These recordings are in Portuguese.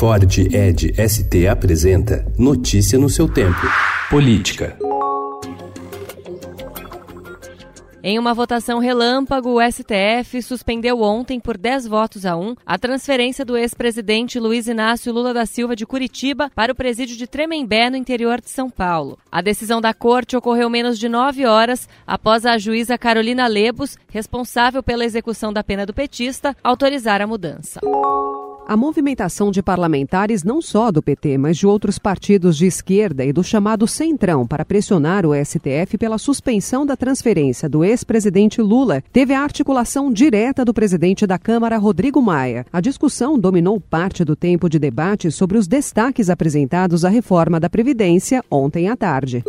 Ford Ed ST apresenta Notícia no seu tempo. Política. Em uma votação relâmpago, o STF suspendeu ontem, por 10 votos a 1, a transferência do ex-presidente Luiz Inácio Lula da Silva de Curitiba para o presídio de Tremembé, no interior de São Paulo. A decisão da corte ocorreu menos de nove horas após a juíza Carolina Lebos, responsável pela execução da pena do petista, autorizar a mudança. A movimentação de parlamentares, não só do PT, mas de outros partidos de esquerda e do chamado Centrão, para pressionar o STF pela suspensão da transferência do ex-presidente Lula, teve a articulação direta do presidente da Câmara, Rodrigo Maia. A discussão dominou parte do tempo de debate sobre os destaques apresentados à reforma da Previdência ontem à tarde.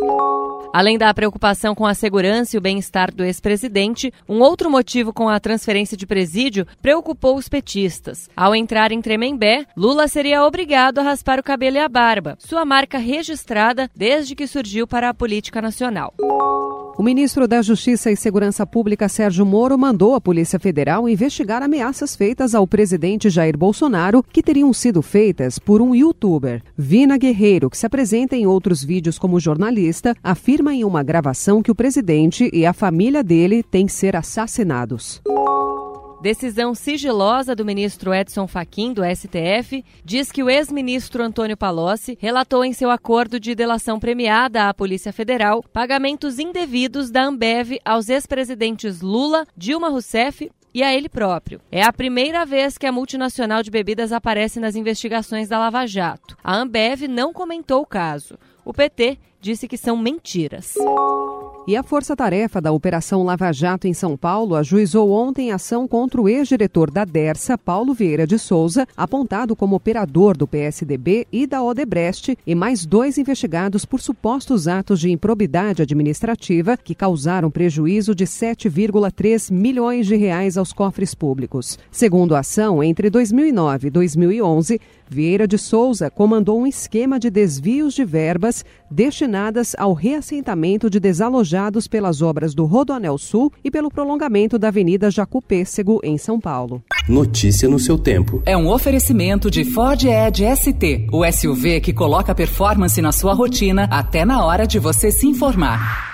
Além da preocupação com a segurança e o bem-estar do ex-presidente, um outro motivo com a transferência de presídio preocupou os petistas. Ao entrar em Tremembé, Lula seria obrigado a raspar o cabelo e a barba, sua marca registrada desde que surgiu para a política nacional. O ministro da Justiça e Segurança Pública, Sérgio Moro, mandou a Polícia Federal investigar ameaças feitas ao presidente Jair Bolsonaro que teriam sido feitas por um youtuber. Vina Guerreiro, que se apresenta em outros vídeos como jornalista, afirma em uma gravação que o presidente e a família dele têm ser assassinados. Decisão sigilosa do ministro Edson Fachin, do STF, diz que o ex-ministro Antônio Palocci relatou em seu acordo de delação premiada à Polícia Federal pagamentos indevidos da Ambev aos ex-presidentes Lula, Dilma Rousseff e a ele próprio. É a primeira vez que a multinacional de bebidas aparece nas investigações da Lava Jato. A Ambev não comentou o caso. O PT disse que são mentiras. E a força-tarefa da Operação Lava Jato em São Paulo ajuizou ontem ação contra o ex-diretor da Dersa, Paulo Vieira de Souza, apontado como operador do PSDB e da Odebrecht, e mais dois investigados por supostos atos de improbidade administrativa que causaram prejuízo de 7,3 milhões de reais aos cofres públicos. Segundo a ação, entre 2009 e 2011, Vieira de Souza comandou um esquema de desvios de verbas destinadas ao reassentamento de desalojados pelas obras do Rodoanel Sul e pelo prolongamento da Avenida Jacu Pêssego, em São Paulo. Notícia no seu tempo. É um oferecimento de Ford Edge ST, o SUV que coloca performance na sua rotina até na hora de você se informar.